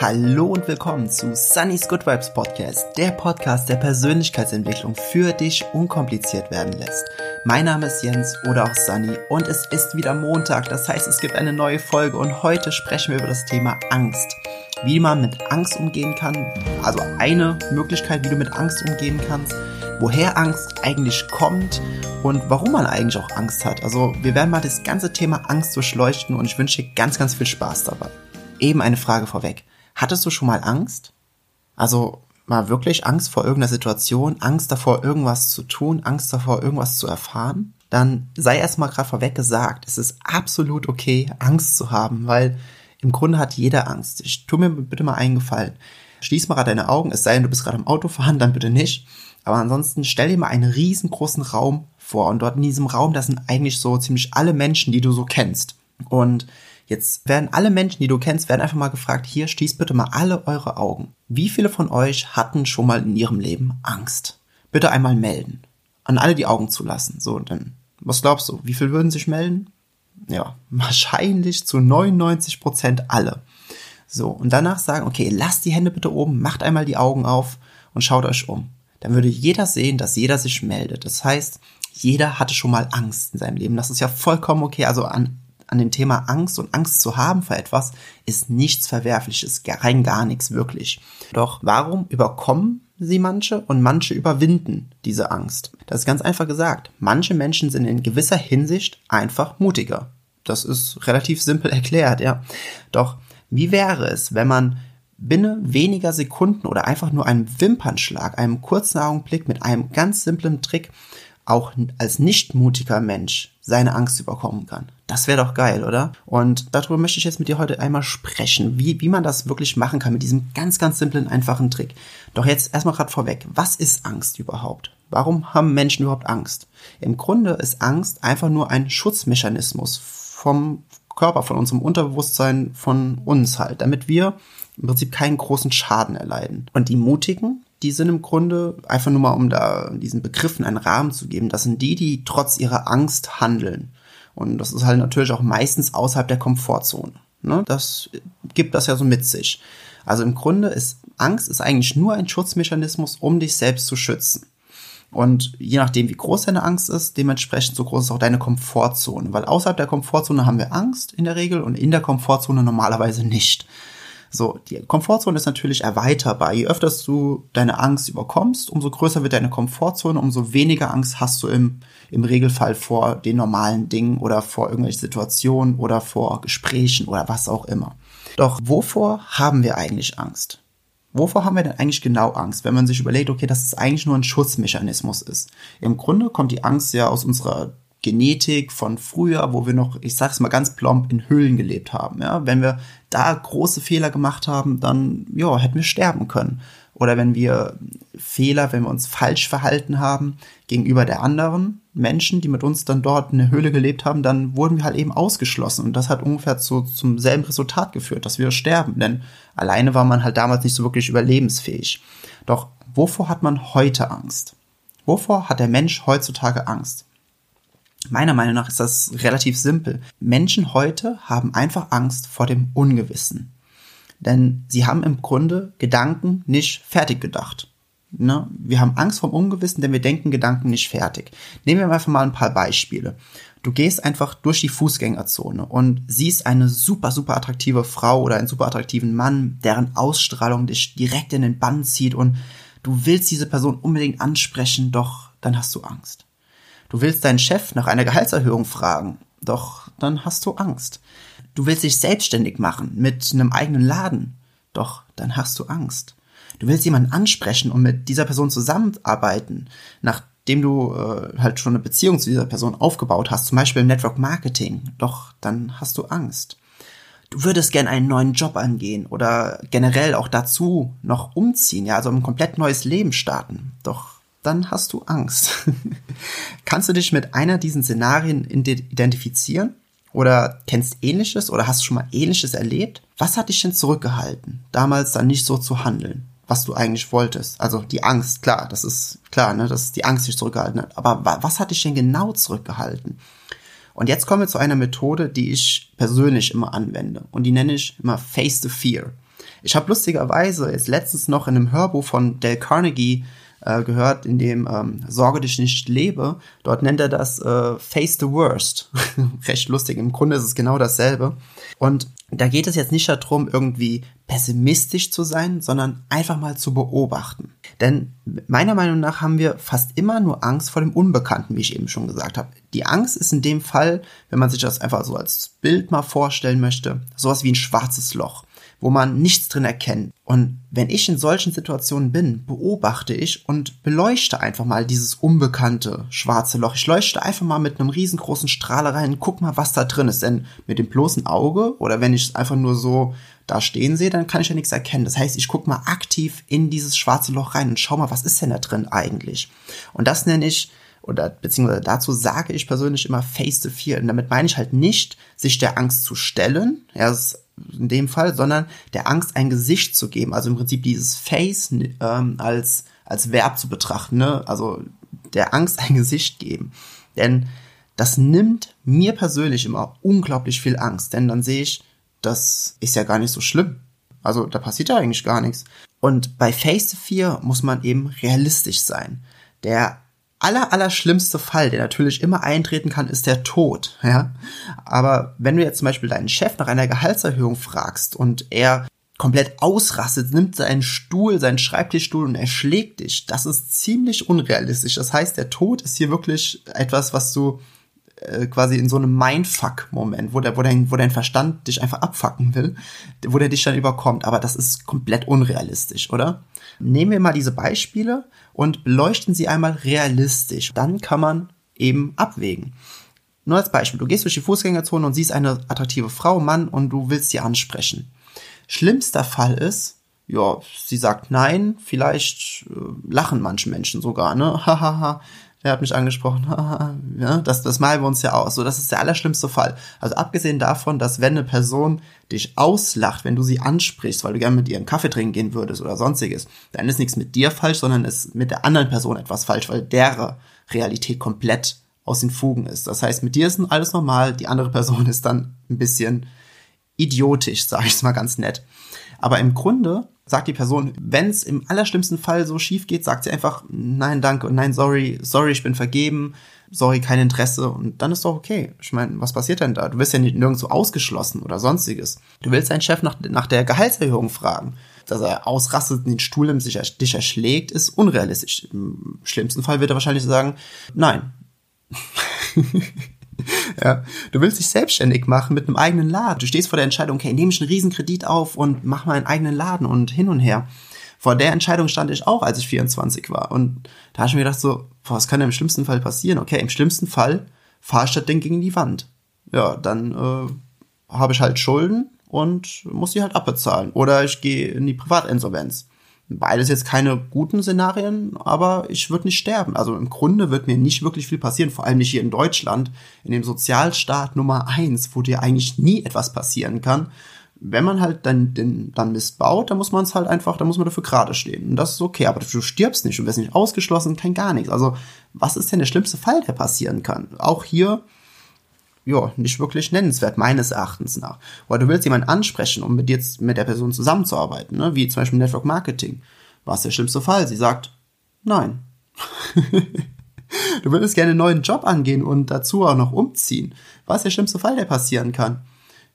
Hallo und willkommen zu Sunny's Good Vibes Podcast, der Podcast, der Persönlichkeitsentwicklung für dich unkompliziert werden lässt. Mein Name ist Jens oder auch Sunny und es ist wieder Montag, das heißt es gibt eine neue Folge und heute sprechen wir über das Thema Angst. Wie man mit Angst umgehen kann, also eine Möglichkeit, wie du mit Angst umgehen kannst, woher Angst eigentlich kommt und warum man eigentlich auch Angst hat. Also wir werden mal das ganze Thema Angst durchleuchten und ich wünsche dir ganz, ganz viel Spaß dabei. Eben eine Frage vorweg. Hattest du schon mal Angst? Also mal wirklich Angst vor irgendeiner Situation, Angst davor, irgendwas zu tun, Angst davor, irgendwas zu erfahren? Dann sei erstmal gerade vorweg gesagt, es ist absolut okay, Angst zu haben, weil im Grunde hat jeder Angst. Ich tu mir bitte mal einen Gefallen. Schließ mal gerade deine Augen, es sei denn, du bist gerade im Auto fahren, dann bitte nicht. Aber ansonsten stell dir mal einen riesengroßen Raum vor und dort in diesem Raum, das sind eigentlich so ziemlich alle Menschen, die du so kennst. Und Jetzt werden alle Menschen, die du kennst, werden einfach mal gefragt, hier schließt bitte mal alle eure Augen. Wie viele von euch hatten schon mal in ihrem Leben Angst? Bitte einmal melden. An alle die Augen zu lassen. So, dann, was glaubst du? Wie viel würden sich melden? Ja, wahrscheinlich zu 99 Prozent alle. So, und danach sagen, okay, lasst die Hände bitte oben, macht einmal die Augen auf und schaut euch um. Dann würde jeder sehen, dass jeder sich meldet. Das heißt, jeder hatte schon mal Angst in seinem Leben. Das ist ja vollkommen okay. Also an an dem Thema Angst und Angst zu haben vor etwas ist nichts Verwerfliches, rein gar nichts wirklich. Doch warum überkommen sie manche und manche überwinden diese Angst? Das ist ganz einfach gesagt. Manche Menschen sind in gewisser Hinsicht einfach mutiger. Das ist relativ simpel erklärt, ja. Doch wie wäre es, wenn man binnen weniger Sekunden oder einfach nur einem Wimpernschlag, einem kurzen Augenblick mit einem ganz simplen Trick auch als nicht mutiger Mensch seine Angst überkommen kann. Das wäre doch geil, oder? Und darüber möchte ich jetzt mit dir heute einmal sprechen, wie, wie man das wirklich machen kann mit diesem ganz, ganz simplen, einfachen Trick. Doch jetzt erstmal gerade vorweg, was ist Angst überhaupt? Warum haben Menschen überhaupt Angst? Im Grunde ist Angst einfach nur ein Schutzmechanismus vom Körper, von unserem Unterbewusstsein, von uns halt, damit wir im Prinzip keinen großen Schaden erleiden. Und die Mutigen, die sind im Grunde, einfach nur mal um da diesen Begriffen einen Rahmen zu geben, das sind die, die trotz ihrer Angst handeln. Und das ist halt natürlich auch meistens außerhalb der Komfortzone. Ne? Das gibt das ja so mit sich. Also im Grunde ist Angst ist eigentlich nur ein Schutzmechanismus, um dich selbst zu schützen. Und je nachdem, wie groß deine Angst ist, dementsprechend so groß ist auch deine Komfortzone. Weil außerhalb der Komfortzone haben wir Angst in der Regel und in der Komfortzone normalerweise nicht. So, die Komfortzone ist natürlich erweiterbar. Je öfter du deine Angst überkommst, umso größer wird deine Komfortzone, umso weniger Angst hast du im, im Regelfall vor den normalen Dingen oder vor irgendwelchen Situationen oder vor Gesprächen oder was auch immer. Doch wovor haben wir eigentlich Angst? Wovor haben wir denn eigentlich genau Angst, wenn man sich überlegt, okay, dass es eigentlich nur ein Schutzmechanismus ist? Im Grunde kommt die Angst ja aus unserer Genetik von früher, wo wir noch, ich sag's mal ganz plump, in Höhlen gelebt haben. Ja, wenn wir da große Fehler gemacht haben, dann ja, hätten wir sterben können. Oder wenn wir Fehler, wenn wir uns falsch verhalten haben gegenüber der anderen Menschen, die mit uns dann dort in der Höhle gelebt haben, dann wurden wir halt eben ausgeschlossen. Und das hat ungefähr zu, zum selben Resultat geführt, dass wir sterben. Denn alleine war man halt damals nicht so wirklich überlebensfähig. Doch wovor hat man heute Angst? Wovor hat der Mensch heutzutage Angst? Meiner Meinung nach ist das relativ simpel. Menschen heute haben einfach Angst vor dem Ungewissen. Denn sie haben im Grunde Gedanken nicht fertig gedacht. Ne? Wir haben Angst vor dem Ungewissen, denn wir denken Gedanken nicht fertig. Nehmen wir einfach mal ein paar Beispiele. Du gehst einfach durch die Fußgängerzone und siehst eine super, super attraktive Frau oder einen super attraktiven Mann, deren Ausstrahlung dich direkt in den Bann zieht und du willst diese Person unbedingt ansprechen, doch dann hast du Angst. Du willst deinen Chef nach einer Gehaltserhöhung fragen, doch dann hast du Angst. Du willst dich selbstständig machen mit einem eigenen Laden, doch dann hast du Angst. Du willst jemanden ansprechen und mit dieser Person zusammenarbeiten, nachdem du äh, halt schon eine Beziehung zu dieser Person aufgebaut hast, zum Beispiel im Network Marketing, doch dann hast du Angst. Du würdest gern einen neuen Job angehen oder generell auch dazu noch umziehen, ja, also ein komplett neues Leben starten, doch dann hast du Angst. Kannst du dich mit einer diesen Szenarien identifizieren? Oder kennst ähnliches oder hast schon mal ähnliches erlebt? Was hat dich denn zurückgehalten, damals dann nicht so zu handeln, was du eigentlich wolltest? Also die Angst, klar, das ist klar, ne, dass die Angst dich zurückgehalten hat. Aber was hat dich denn genau zurückgehalten? Und jetzt kommen wir zu einer Methode, die ich persönlich immer anwende. Und die nenne ich immer Face the Fear. Ich habe lustigerweise jetzt letztens noch in einem Hörbuch von Dale Carnegie äh, gehört, in dem ähm, Sorge dich nicht lebe. Dort nennt er das äh, Face the Worst. Recht lustig. Im Grunde ist es genau dasselbe. Und da geht es jetzt nicht darum, irgendwie pessimistisch zu sein, sondern einfach mal zu beobachten. Denn meiner Meinung nach haben wir fast immer nur Angst vor dem Unbekannten, wie ich eben schon gesagt habe. Die Angst ist in dem Fall, wenn man sich das einfach so als Bild mal vorstellen möchte, sowas wie ein schwarzes Loch wo man nichts drin erkennt. Und wenn ich in solchen Situationen bin, beobachte ich und beleuchte einfach mal dieses unbekannte schwarze Loch. Ich leuchte einfach mal mit einem riesengroßen Strahler rein, guck mal, was da drin ist. Denn mit dem bloßen Auge oder wenn ich es einfach nur so da stehen sehe, dann kann ich ja nichts erkennen. Das heißt, ich guck mal aktiv in dieses schwarze Loch rein und schau mal, was ist denn da drin eigentlich? Und das nenne ich oder beziehungsweise dazu sage ich persönlich immer Face the Fear. Und damit meine ich halt nicht, sich der Angst zu stellen, ja, in dem Fall, sondern der Angst ein Gesicht zu geben. Also im Prinzip dieses Face ähm, als, als Verb zu betrachten, ne? Also der Angst ein Gesicht geben. Denn das nimmt mir persönlich immer unglaublich viel Angst, denn dann sehe ich, das ist ja gar nicht so schlimm. Also da passiert ja eigentlich gar nichts. Und bei Face the Fear muss man eben realistisch sein. Der aller, aller schlimmste Fall, der natürlich immer eintreten kann, ist der Tod, ja. Aber wenn du jetzt zum Beispiel deinen Chef nach einer Gehaltserhöhung fragst und er komplett ausrastet, nimmt seinen Stuhl, seinen Schreibtischstuhl und erschlägt dich, das ist ziemlich unrealistisch. Das heißt, der Tod ist hier wirklich etwas, was du äh, quasi in so einem Mindfuck-Moment, wo, der, wo, dein, wo dein Verstand dich einfach abfacken will, wo der dich dann überkommt. Aber das ist komplett unrealistisch, oder? Nehmen wir mal diese Beispiele und beleuchten sie einmal realistisch. Dann kann man eben abwägen. Nur als Beispiel, du gehst durch die Fußgängerzone und siehst eine attraktive Frau, Mann und du willst sie ansprechen. Schlimmster Fall ist, ja, sie sagt nein, vielleicht äh, lachen manche Menschen sogar, ne? Hahaha, der hat mich angesprochen. ja, das, das malen wir uns ja aus. So, das ist der allerschlimmste Fall. Also abgesehen davon, dass wenn eine Person dich auslacht, wenn du sie ansprichst, weil du gerne mit ihr einen Kaffee trinken gehen würdest oder sonstiges, dann ist nichts mit dir falsch, sondern ist mit der anderen Person etwas falsch, weil deren Realität komplett aus den Fugen ist. Das heißt, mit dir ist alles normal, die andere Person ist dann ein bisschen idiotisch, sage ich es mal ganz nett. Aber im Grunde sagt die Person, wenn es im allerschlimmsten Fall so schief geht, sagt sie einfach nein, danke und nein, sorry, sorry, ich bin vergeben, sorry, kein Interesse und dann ist doch okay. Ich meine, was passiert denn da? Du wirst ja nicht nirgendwo ausgeschlossen oder sonstiges. Du willst deinen Chef nach, nach der Gehaltserhöhung fragen. Dass er ausrastet, den Stuhl sich, dich erschlägt, ist unrealistisch. Im schlimmsten Fall wird er wahrscheinlich sagen, nein. Ja, du willst dich selbstständig machen mit einem eigenen Laden. Du stehst vor der Entscheidung, okay, nehme ich einen Riesenkredit auf und mach mal einen eigenen Laden und hin und her. Vor der Entscheidung stand ich auch, als ich 24 war. Und da habe ich mir gedacht so, boah, was kann denn im schlimmsten Fall passieren? Okay, im schlimmsten Fall fahr ich das Ding gegen die Wand. Ja, dann äh, habe ich halt Schulden und muss die halt abbezahlen. Oder ich gehe in die Privatinsolvenz. Beides jetzt keine guten Szenarien, aber ich würde nicht sterben. Also im Grunde wird mir nicht wirklich viel passieren, vor allem nicht hier in Deutschland, in dem Sozialstaat Nummer eins, wo dir eigentlich nie etwas passieren kann. Wenn man halt dann, den, dann Mist baut, dann muss man es halt einfach, dann muss man dafür gerade stehen. Und das ist okay, aber du stirbst nicht, du wirst nicht ausgeschlossen, kein gar nichts. Also, was ist denn der schlimmste Fall, der passieren kann? Auch hier ja, nicht wirklich nennenswert, meines Erachtens nach. Oder du willst jemanden ansprechen, um mit jetzt mit der Person zusammenzuarbeiten, ne? wie zum Beispiel Network Marketing. Was der schlimmste Fall? Sie sagt, nein. du würdest gerne einen neuen Job angehen und dazu auch noch umziehen. Was der schlimmste Fall, der passieren kann?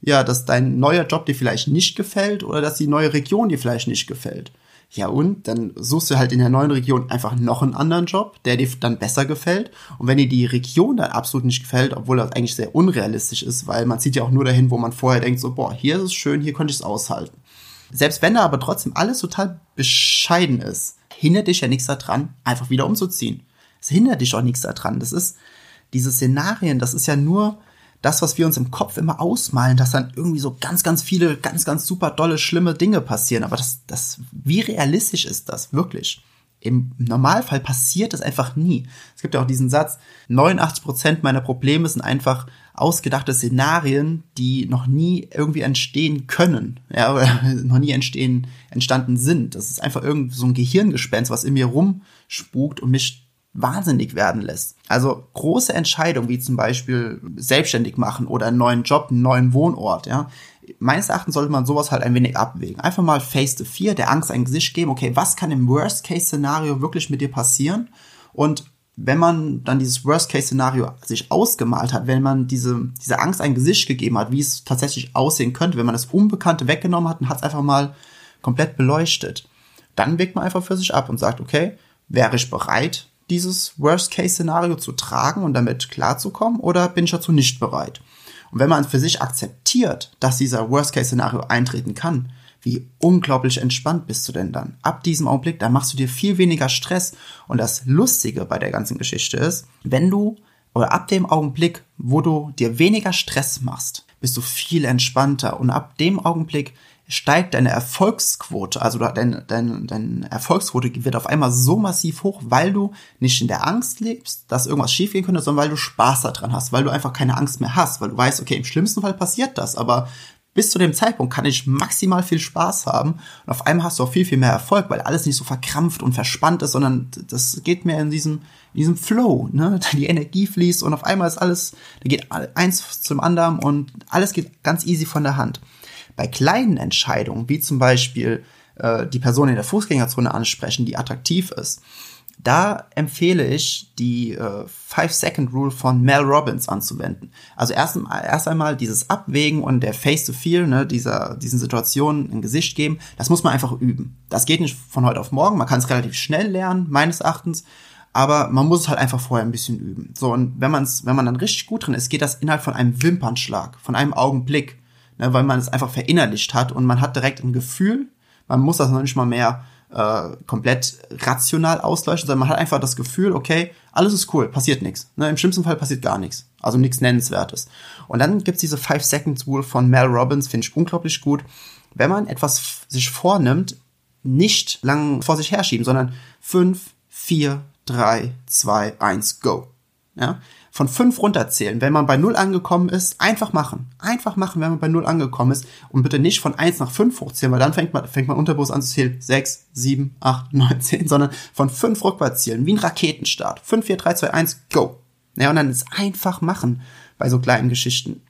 Ja, dass dein neuer Job dir vielleicht nicht gefällt oder dass die neue Region dir vielleicht nicht gefällt. Ja und? Dann suchst du halt in der neuen Region einfach noch einen anderen Job, der dir dann besser gefällt. Und wenn dir die Region dann absolut nicht gefällt, obwohl das eigentlich sehr unrealistisch ist, weil man zieht ja auch nur dahin, wo man vorher denkt, so, boah, hier ist es schön, hier könnte ich es aushalten. Selbst wenn da aber trotzdem alles total bescheiden ist, hindert dich ja nichts daran, einfach wieder umzuziehen. Es hindert dich auch nichts daran. Das ist, diese Szenarien, das ist ja nur das, was wir uns im Kopf immer ausmalen, dass dann irgendwie so ganz, ganz viele, ganz, ganz super dolle, schlimme Dinge passieren. Aber das, das, wie realistisch ist das wirklich? Im Normalfall passiert es einfach nie. Es gibt ja auch diesen Satz, 89 Prozent meiner Probleme sind einfach ausgedachte Szenarien, die noch nie irgendwie entstehen können, ja, oder noch nie entstehen, entstanden sind. Das ist einfach irgendwie so ein Gehirngespenst, was in mir rumspukt und mich wahnsinnig werden lässt. Also große Entscheidungen wie zum Beispiel selbstständig machen oder einen neuen Job, einen neuen Wohnort, ja. Meines Erachtens sollte man sowas halt ein wenig abwägen. Einfach mal face to fear, der Angst ein Gesicht geben. Okay, was kann im Worst-Case-Szenario wirklich mit dir passieren? Und wenn man dann dieses Worst-Case-Szenario sich ausgemalt hat, wenn man diese, diese Angst ein Gesicht gegeben hat, wie es tatsächlich aussehen könnte, wenn man das Unbekannte weggenommen hat und hat es einfach mal komplett beleuchtet, dann wägt man einfach für sich ab und sagt, okay, wäre ich bereit, dieses Worst-Case-Szenario zu tragen und damit klarzukommen oder bin ich dazu nicht bereit? Und wenn man für sich akzeptiert, dass dieser Worst-Case-Szenario eintreten kann, wie unglaublich entspannt bist du denn dann? Ab diesem Augenblick, da machst du dir viel weniger Stress. Und das Lustige bei der ganzen Geschichte ist, wenn du oder ab dem Augenblick, wo du dir weniger Stress machst, bist du viel entspannter. Und ab dem Augenblick steigt deine Erfolgsquote, also deine, deine, deine Erfolgsquote wird auf einmal so massiv hoch, weil du nicht in der Angst lebst, dass irgendwas schiefgehen könnte, sondern weil du Spaß daran hast, weil du einfach keine Angst mehr hast, weil du weißt, okay, im schlimmsten Fall passiert das, aber bis zu dem Zeitpunkt kann ich maximal viel Spaß haben und auf einmal hast du auch viel, viel mehr Erfolg, weil alles nicht so verkrampft und verspannt ist, sondern das geht mehr in diesem, in diesem Flow, ne? Die Energie fließt und auf einmal ist alles, da geht eins zum anderen und alles geht ganz easy von der Hand. Bei kleinen Entscheidungen, wie zum Beispiel äh, die Person in der Fußgängerzone ansprechen, die attraktiv ist, da empfehle ich die äh, Five-Second-Rule von Mel Robbins anzuwenden. Also erst, erst einmal dieses Abwägen und der Face-to-Feel, ne, dieser, diesen Situationen ein Gesicht geben, das muss man einfach üben. Das geht nicht von heute auf morgen, man kann es relativ schnell lernen, meines Erachtens, aber man muss es halt einfach vorher ein bisschen üben. So, und wenn, man's, wenn man dann richtig gut drin ist, geht das innerhalb von einem Wimpernschlag, von einem Augenblick, ne, weil man es einfach verinnerlicht hat und man hat direkt ein Gefühl, man muss das noch nicht mal mehr äh, komplett rational ausleuchtet, sondern man hat einfach das Gefühl, okay, alles ist cool, passiert nichts. Ne? Im schlimmsten Fall passiert gar nichts. Also nichts Nennenswertes. Und dann gibt's diese Five Seconds Rule von Mel Robbins, finde ich unglaublich gut. Wenn man etwas sich vornimmt, nicht lang vor sich herschieben, sondern fünf, vier, drei, zwei, eins, go. Ja? Von fünf runterzählen. Wenn man bei null angekommen ist, einfach machen. Einfach machen, wenn man bei null angekommen ist. Und bitte nicht von eins nach fünf hochzählen, weil dann fängt man, fängt man unterbewusst an zu zählen. Sechs, sieben, acht, neun, zehn, sondern von fünf rückwärts zählen. Wie ein Raketenstart. Fünf, vier, drei, zwei, eins, go. Ja, und dann ist einfach machen bei so kleinen Geschichten.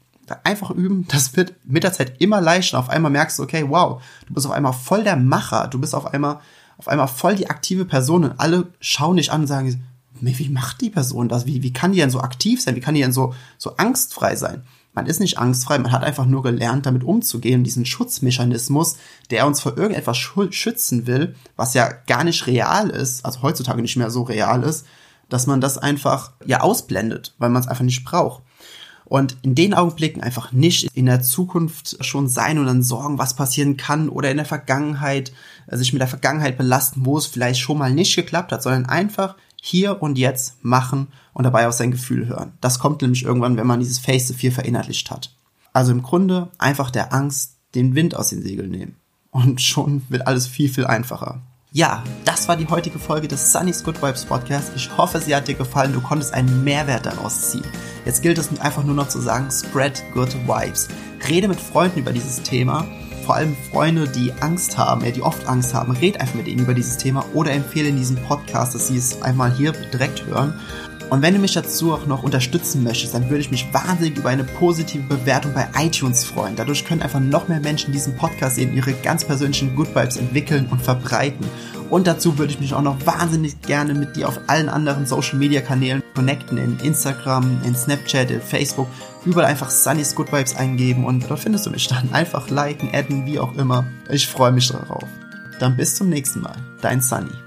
Einfach üben, das wird mit der Zeit immer leichter. Auf einmal merkst du, okay, wow, du bist auf einmal voll der Macher. Du bist auf einmal, auf einmal voll die aktive Person und alle schauen dich an und sagen, wie macht die Person das? Wie, wie kann die denn so aktiv sein? Wie kann die denn so, so angstfrei sein? Man ist nicht angstfrei, man hat einfach nur gelernt, damit umzugehen, diesen Schutzmechanismus, der uns vor irgendetwas schützen will, was ja gar nicht real ist, also heutzutage nicht mehr so real ist, dass man das einfach ja ausblendet, weil man es einfach nicht braucht. Und in den Augenblicken einfach nicht in der Zukunft schon sein und dann sorgen, was passieren kann oder in der Vergangenheit, äh, sich mit der Vergangenheit belasten, wo es vielleicht schon mal nicht geklappt hat, sondern einfach hier und jetzt machen und dabei auf sein Gefühl hören. Das kommt nämlich irgendwann, wenn man dieses Face to Fear verinnerlicht hat. Also im Grunde einfach der Angst den Wind aus den Segeln nehmen. Und schon wird alles viel, viel einfacher. Ja, das war die heutige Folge des Sunny's Good Vibes Podcast. Ich hoffe, sie hat dir gefallen. Du konntest einen Mehrwert daraus ziehen. Jetzt gilt es einfach nur noch zu sagen, spread good vibes. Rede mit Freunden über dieses Thema vor allem Freunde, die Angst haben, die oft Angst haben, red einfach mit ihnen über dieses Thema oder empfehle in diesem Podcast, dass sie es einmal hier direkt hören. Und wenn du mich dazu auch noch unterstützen möchtest, dann würde ich mich wahnsinnig über eine positive Bewertung bei iTunes freuen. Dadurch können einfach noch mehr Menschen diesen Podcast sehen, ihre ganz persönlichen Good Vibes entwickeln und verbreiten. Und dazu würde ich mich auch noch wahnsinnig gerne mit dir auf allen anderen Social Media Kanälen connecten, in Instagram, in Snapchat, in Facebook, überall einfach Sunny's Good Vibes eingeben und dort findest du mich dann. Einfach liken, adden, wie auch immer. Ich freue mich darauf. Dann bis zum nächsten Mal. Dein Sunny.